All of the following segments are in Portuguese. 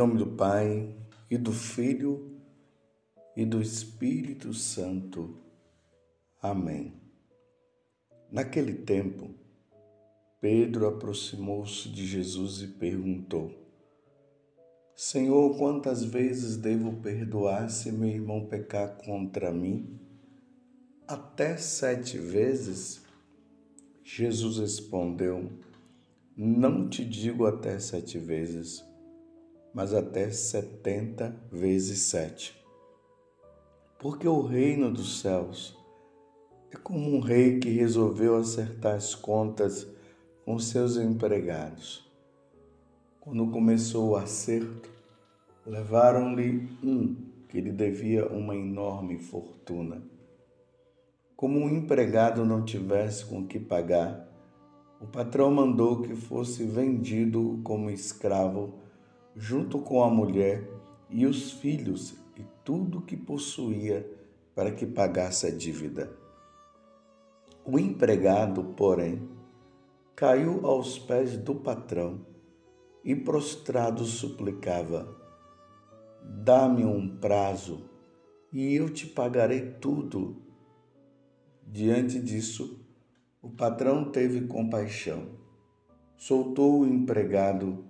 nome do Pai e do Filho e do Espírito Santo. Amém. Naquele tempo, Pedro aproximou-se de Jesus e perguntou: Senhor, quantas vezes devo perdoar se meu irmão pecar contra mim? Até sete vezes? Jesus respondeu: Não te digo até sete vezes mas até setenta vezes sete. Porque o reino dos céus é como um rei que resolveu acertar as contas com seus empregados. Quando começou o acerto, levaram-lhe um que lhe devia uma enorme fortuna. Como o um empregado não tivesse com que pagar, o patrão mandou que fosse vendido como escravo junto com a mulher e os filhos e tudo que possuía para que pagasse a dívida. O empregado, porém, caiu aos pés do patrão e prostrado suplicava: Dá-me um prazo e eu te pagarei tudo. Diante disso, o patrão teve compaixão, soltou o empregado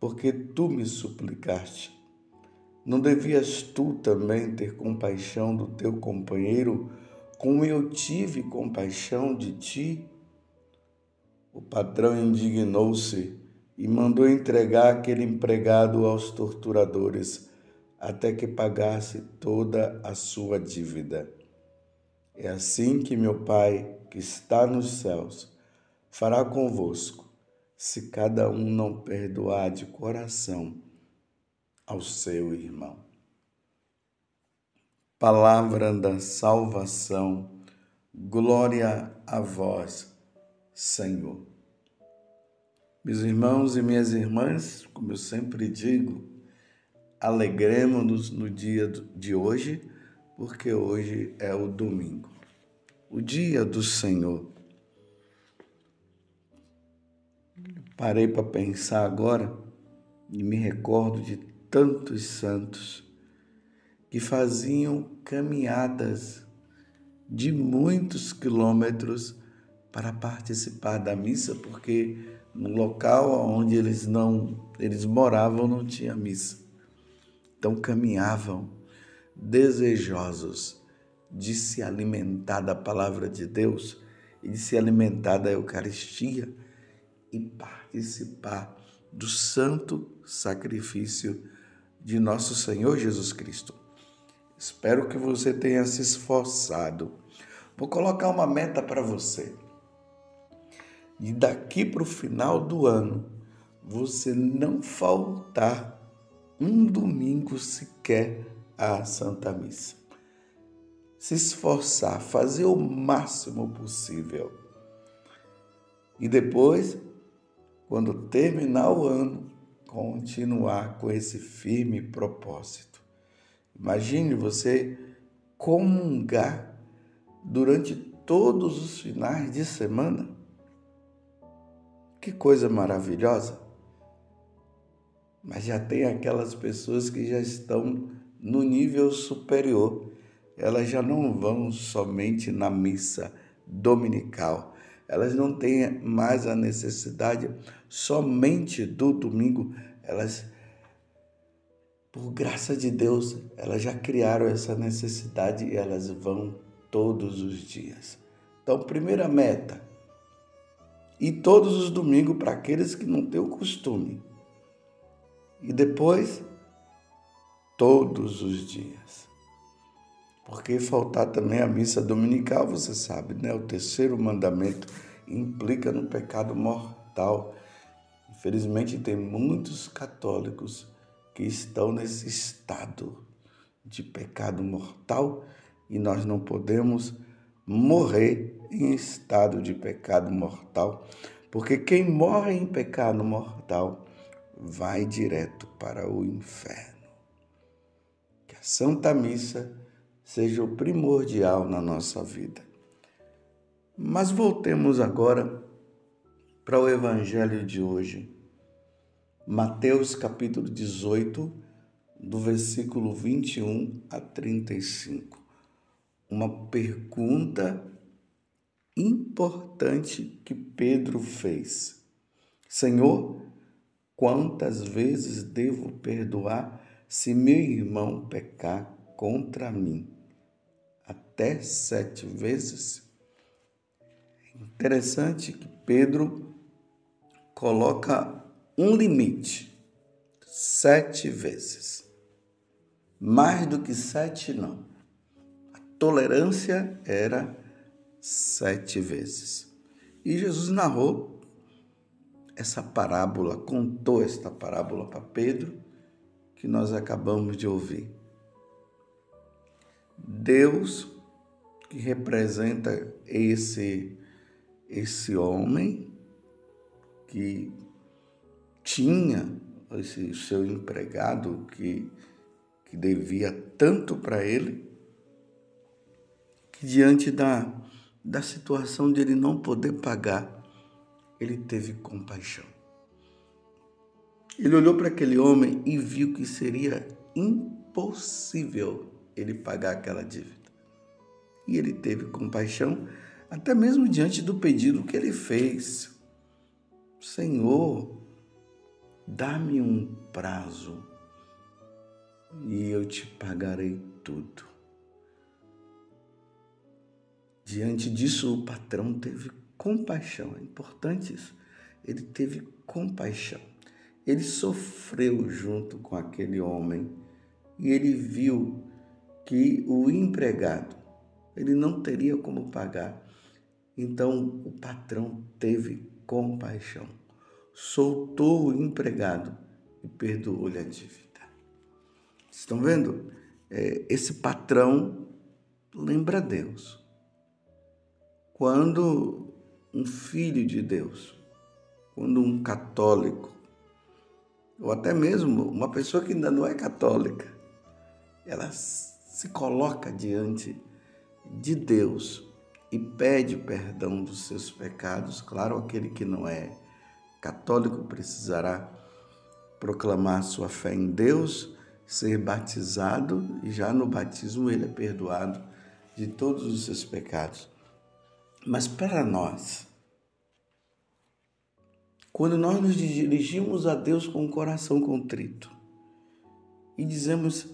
porque tu me suplicaste. Não devias tu também ter compaixão do teu companheiro, como eu tive compaixão de ti? O patrão indignou-se e mandou entregar aquele empregado aos torturadores até que pagasse toda a sua dívida. É assim que meu Pai, que está nos céus, fará convosco se cada um não perdoar de coração ao seu irmão. Palavra da salvação, glória a vós, Senhor. Meus irmãos e minhas irmãs, como eu sempre digo, alegremos-nos no dia de hoje, porque hoje é o domingo, o dia do Senhor. Parei para pensar agora e me recordo de tantos santos que faziam caminhadas de muitos quilômetros para participar da missa, porque no local onde eles não eles moravam não tinha missa. Então caminhavam desejosos de se alimentar da palavra de Deus e de se alimentar da Eucaristia e participar do santo sacrifício de nosso Senhor Jesus Cristo. Espero que você tenha se esforçado. Vou colocar uma meta para você. E daqui para o final do ano, você não faltar um domingo sequer à Santa Missa. Se esforçar, fazer o máximo possível. E depois quando terminar o ano, continuar com esse firme propósito. Imagine você comungar durante todos os finais de semana. Que coisa maravilhosa! Mas já tem aquelas pessoas que já estão no nível superior. Elas já não vão somente na missa dominical, elas não têm mais a necessidade somente do domingo, elas por graça de Deus, elas já criaram essa necessidade e elas vão todos os dias. Então, primeira meta, e todos os domingos para aqueles que não têm o costume. E depois, todos os dias. Porque faltar também a missa dominical, você sabe, né? O terceiro mandamento implica no pecado mortal. Infelizmente, tem muitos católicos que estão nesse estado de pecado mortal e nós não podemos morrer em estado de pecado mortal, porque quem morre em pecado mortal vai direto para o inferno. Que a Santa Missa seja o primordial na nossa vida. Mas voltemos agora para o Evangelho de hoje. Mateus capítulo 18, do versículo 21 a 35 uma pergunta importante que Pedro fez: Senhor, quantas vezes devo perdoar se meu irmão pecar contra mim? Até sete vezes? Interessante que Pedro coloca um limite: sete vezes. Mais do que sete, não tolerância era sete vezes. E Jesus narrou essa parábola, contou esta parábola para Pedro, que nós acabamos de ouvir. Deus, que representa esse, esse homem que tinha esse seu empregado que, que devia tanto para ele, que diante da, da situação de ele não poder pagar, ele teve compaixão. Ele olhou para aquele homem e viu que seria impossível ele pagar aquela dívida. E ele teve compaixão, até mesmo diante do pedido que ele fez. Senhor, dá-me um prazo e eu te pagarei tudo. Diante disso, o patrão teve compaixão. É importante isso. Ele teve compaixão. Ele sofreu junto com aquele homem e ele viu que o empregado ele não teria como pagar. Então o patrão teve compaixão, soltou o empregado e perdoou-lhe a dívida. Estão vendo? É, esse patrão lembra Deus. Quando um filho de Deus, quando um católico, ou até mesmo uma pessoa que ainda não é católica, ela se coloca diante de Deus e pede perdão dos seus pecados, claro, aquele que não é católico precisará proclamar sua fé em Deus, ser batizado e já no batismo ele é perdoado de todos os seus pecados. Mas para nós, quando nós nos dirigimos a Deus com o coração contrito e dizemos,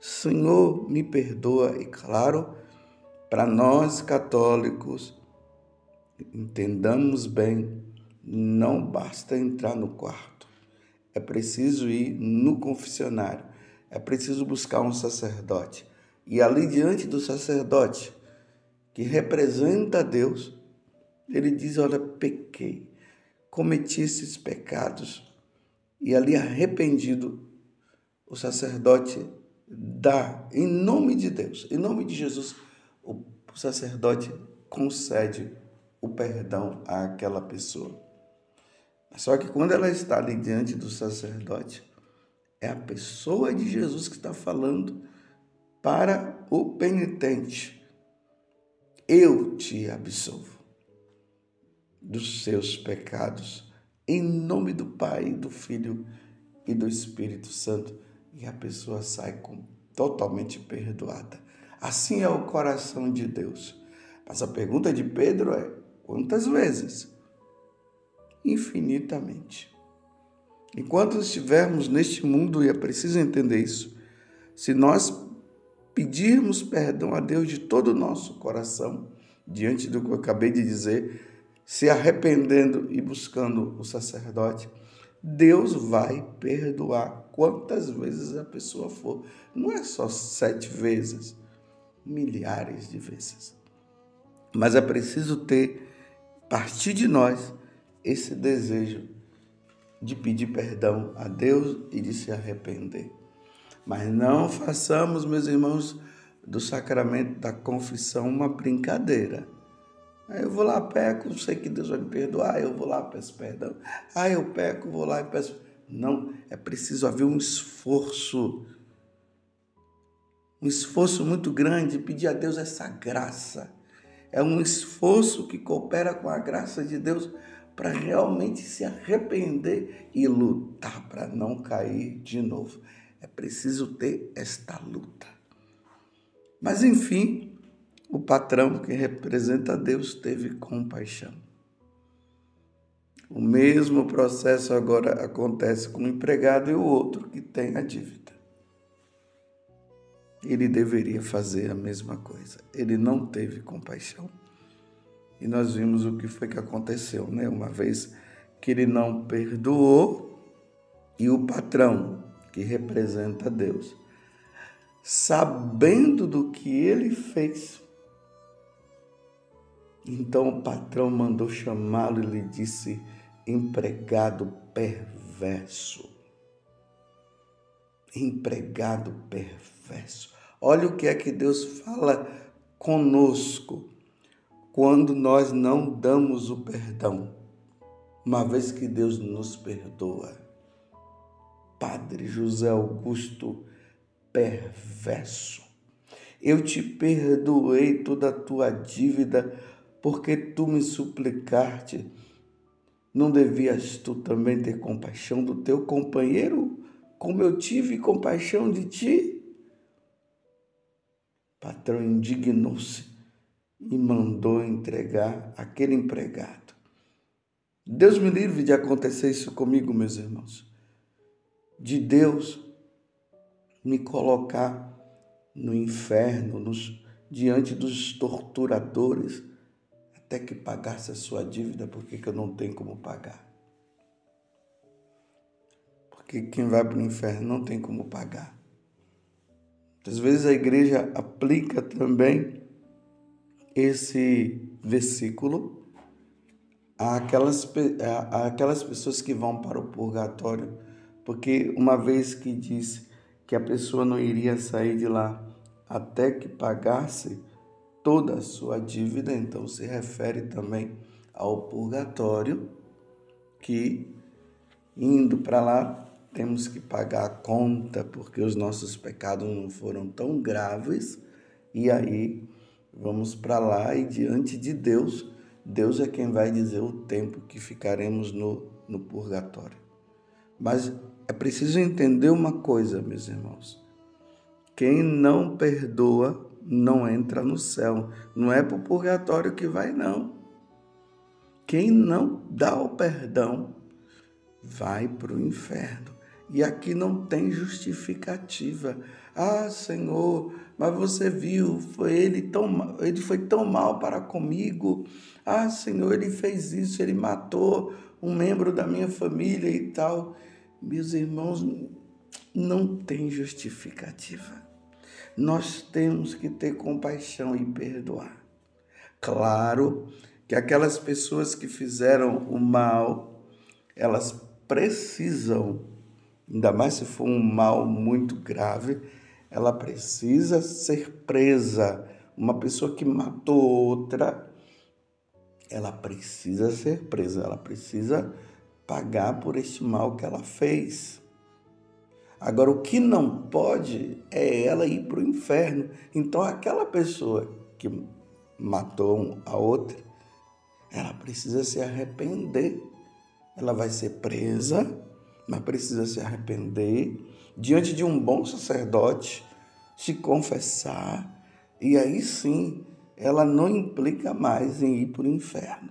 Senhor, me perdoa, e claro, para nós católicos, entendamos bem, não basta entrar no quarto, é preciso ir no confessionário, é preciso buscar um sacerdote. E ali diante do sacerdote, que representa Deus, ele diz: Olha, pequei, cometi esses pecados. E ali, arrependido, o sacerdote dá, em nome de Deus, em nome de Jesus, o sacerdote concede o perdão àquela pessoa. Só que quando ela está ali diante do sacerdote, é a pessoa de Jesus que está falando para o penitente eu te absolvo dos seus pecados, em nome do Pai, do Filho e do Espírito Santo, e a pessoa sai com, totalmente perdoada. Assim é o coração de Deus. Mas a pergunta de Pedro é: quantas vezes? Infinitamente. Enquanto estivermos neste mundo, e é preciso entender isso, se nós pedirmos perdão a Deus de todo o nosso coração, diante do que eu acabei de dizer, se arrependendo e buscando o sacerdote, Deus vai perdoar quantas vezes a pessoa for. Não é só sete vezes, milhares de vezes. Mas é preciso ter, partir de nós, esse desejo de pedir perdão a Deus e de se arrepender. Mas não façamos, meus irmãos, do sacramento da confissão uma brincadeira. Aí eu vou lá, peco, sei que Deus vai me perdoar, eu vou lá, peço perdão. Ah, eu peco, vou lá e peço. Não, é preciso haver um esforço. Um esforço muito grande, pedir a Deus essa graça. É um esforço que coopera com a graça de Deus para realmente se arrepender e lutar para não cair de novo. É preciso ter esta luta. Mas enfim, o patrão que representa Deus teve compaixão. O mesmo processo agora acontece com o empregado e o outro que tem a dívida. Ele deveria fazer a mesma coisa. Ele não teve compaixão. E nós vimos o que foi que aconteceu, né? Uma vez que ele não perdoou e o patrão, que representa Deus, sabendo do que ele fez, então o patrão mandou chamá-lo e lhe disse: empregado perverso. Empregado perverso. Olha o que é que Deus fala conosco quando nós não damos o perdão, uma vez que Deus nos perdoa. Padre José Augusto, perverso. Eu te perdoei toda a tua dívida, porque tu me suplicaste. Não devias tu também ter compaixão do teu companheiro, como eu tive compaixão de ti? O patrão indignou-se e mandou entregar aquele empregado. Deus me livre de acontecer isso comigo, meus irmãos. De Deus me colocar no inferno, nos, diante dos torturadores, até que pagasse a sua dívida, porque que eu não tenho como pagar. Porque quem vai para o inferno não tem como pagar. Às vezes a igreja aplica também esse versículo àquelas, àquelas pessoas que vão para o purgatório, porque uma vez que disse que a pessoa não iria sair de lá até que pagasse toda a sua dívida, então se refere também ao purgatório, que indo para lá temos que pagar a conta porque os nossos pecados não foram tão graves, e aí Vamos para lá e diante de Deus, Deus é quem vai dizer o tempo que ficaremos no, no purgatório. Mas é preciso entender uma coisa, meus irmãos. Quem não perdoa não entra no céu. Não é para o purgatório que vai, não. Quem não dá o perdão vai para o inferno. E aqui não tem justificativa. Ah, Senhor, mas você viu, foi ele tão ele foi tão mal para comigo. Ah, Senhor, ele fez isso, ele matou um membro da minha família e tal. Meus irmãos, não tem justificativa. Nós temos que ter compaixão e perdoar. Claro que aquelas pessoas que fizeram o mal, elas precisam, ainda mais se for um mal muito grave, ela precisa ser presa. Uma pessoa que matou outra, ela precisa ser presa, ela precisa pagar por este mal que ela fez. Agora, o que não pode é ela ir para o inferno. Então, aquela pessoa que matou a outra, ela precisa se arrepender. Ela vai ser presa, mas precisa se arrepender diante de um bom sacerdote, se confessar, e aí sim ela não implica mais em ir para o inferno.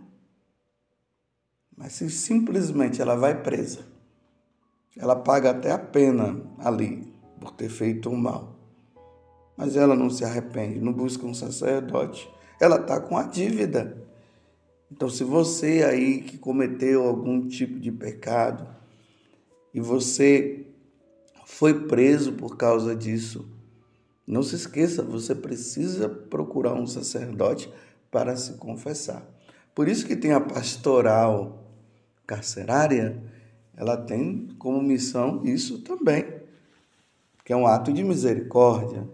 Mas se simplesmente ela vai presa, ela paga até a pena ali por ter feito o mal. Mas ela não se arrepende, não busca um sacerdote. Ela está com a dívida. Então, se você aí que cometeu algum tipo de pecado e você foi preso por causa disso, não se esqueça, você precisa procurar um sacerdote para se confessar. Por isso que tem a pastoral carcerária, ela tem como missão isso também, que é um ato de misericórdia.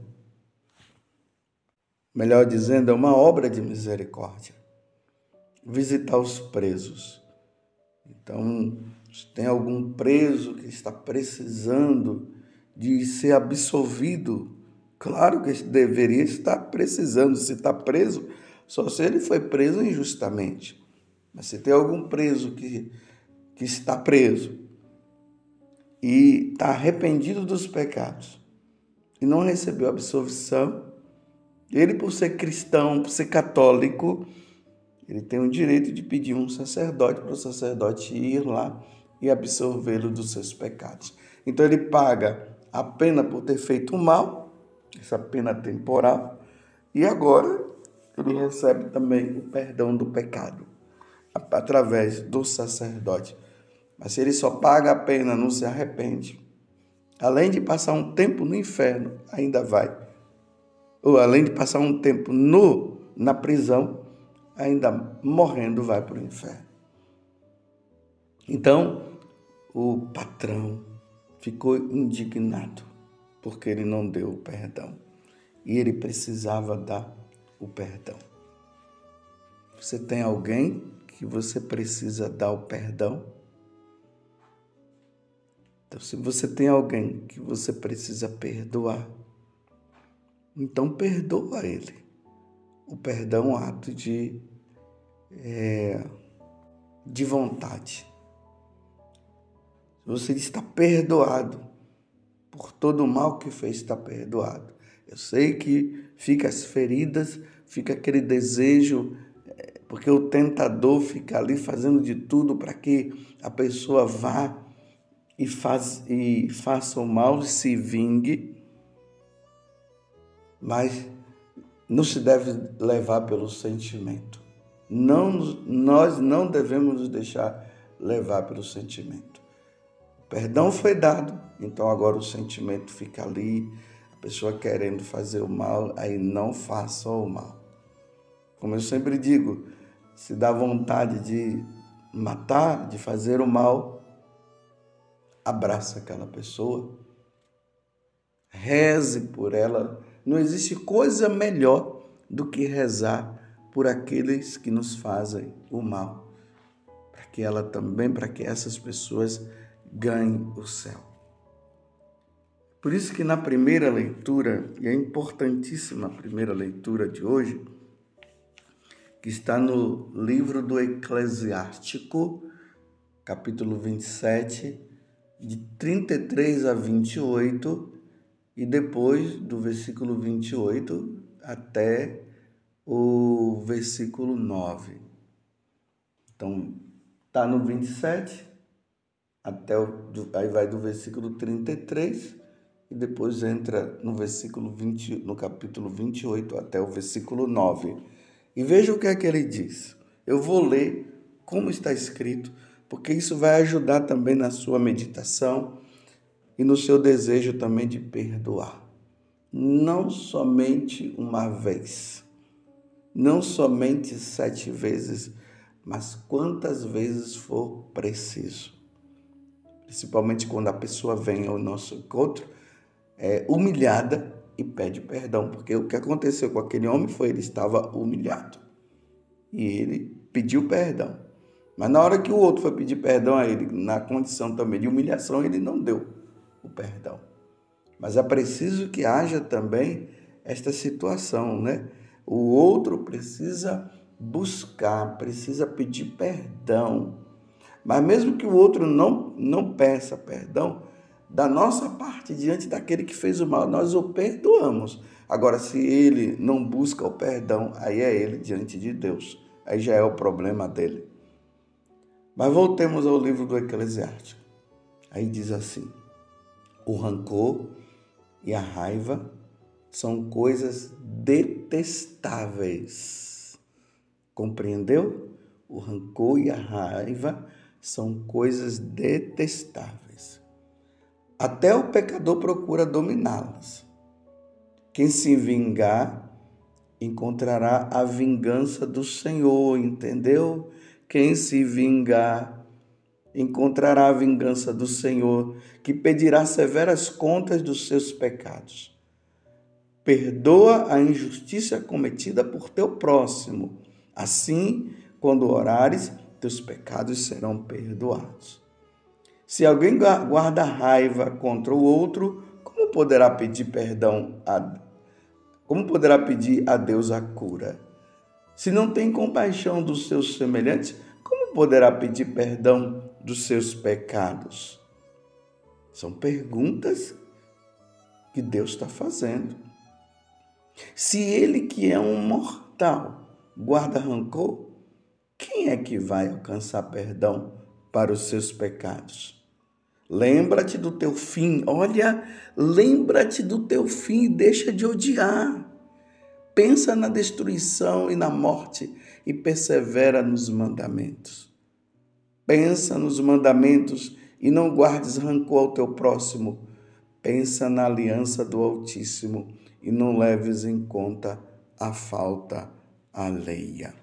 Melhor dizendo, é uma obra de misericórdia. Visitar os presos. Então, se tem algum preso que está precisando de ser absolvido, claro que deveria estar precisando. Se está preso, só se ele foi preso injustamente. Mas se tem algum preso que, que está preso e está arrependido dos pecados e não recebeu absolvição, ele, por ser cristão, por ser católico, ele tem o direito de pedir um sacerdote para o sacerdote ir lá e absolvê-lo dos seus pecados. Então ele paga a pena por ter feito o mal, essa pena temporal, e agora ele recebe também o perdão do pecado através do sacerdote. Mas se ele só paga a pena, não se arrepende, além de passar um tempo no inferno, ainda vai. Ou além de passar um tempo no na prisão, ainda morrendo vai para o inferno. Então, o patrão ficou indignado porque ele não deu o perdão. E ele precisava dar o perdão. Você tem alguém que você precisa dar o perdão? Então, se você tem alguém que você precisa perdoar, então perdoa ele. O perdão é um ato de, é, de vontade. Você está perdoado por todo o mal que fez, está perdoado. Eu sei que fica as feridas, fica aquele desejo, é, porque o tentador fica ali fazendo de tudo para que a pessoa vá e, faz, e faça o mal e se vingue, mas não se deve levar pelo sentimento. Não, nós não devemos nos deixar levar pelo sentimento. Perdão foi dado, então agora o sentimento fica ali, a pessoa querendo fazer o mal, aí não faça o mal. Como eu sempre digo, se dá vontade de matar, de fazer o mal, abraça aquela pessoa, reze por ela. Não existe coisa melhor do que rezar por aqueles que nos fazem o mal, para que ela também, para que essas pessoas ganhem o céu. Por isso que na primeira leitura, e é importantíssima a primeira leitura de hoje, que está no livro do Eclesiástico, capítulo 27, de 33 a 28, e depois do versículo 28 até o versículo 9. Então, está no 27, até o, aí vai do versículo 33 e depois entra no versículo 20, no capítulo 28 até o versículo 9. E veja o que é que ele diz. Eu vou ler como está escrito, porque isso vai ajudar também na sua meditação e no seu desejo também de perdoar. Não somente uma vez, não somente sete vezes, mas quantas vezes for preciso. Principalmente quando a pessoa vem ao nosso encontro é, humilhada e pede perdão, porque o que aconteceu com aquele homem foi ele estava humilhado e ele pediu perdão. Mas na hora que o outro foi pedir perdão a ele, na condição também de humilhação, ele não deu o perdão. Mas é preciso que haja também esta situação, né? O outro precisa buscar, precisa pedir perdão. Mas mesmo que o outro não, não peça perdão, da nossa parte diante daquele que fez o mal, nós o perdoamos. Agora, se ele não busca o perdão, aí é ele diante de Deus. Aí já é o problema dele. Mas voltemos ao livro do Eclesiástico. Aí diz assim: o rancor e a raiva são coisas detestáveis. Compreendeu? O rancor e a raiva são coisas detestáveis. Até o pecador procura dominá-las. Quem se vingar encontrará a vingança do Senhor, entendeu? Quem se vingar encontrará a vingança do Senhor, que pedirá severas contas dos seus pecados. Perdoa a injustiça cometida por teu próximo. Assim, quando orares, teus pecados serão perdoados. Se alguém guarda raiva contra o outro, como poderá pedir perdão a como poderá pedir a Deus a cura? Se não tem compaixão dos seus semelhantes, como poderá pedir perdão dos seus pecados? São perguntas que Deus está fazendo. Se ele que é um mortal guarda rancor, quem é que vai alcançar perdão para os seus pecados? Lembra-te do teu fim, olha, lembra-te do teu fim e deixa de odiar. Pensa na destruição e na morte e persevera nos mandamentos. Pensa nos mandamentos e não guardes rancor ao teu próximo. Pensa na aliança do Altíssimo e não leves em conta a falta alheia.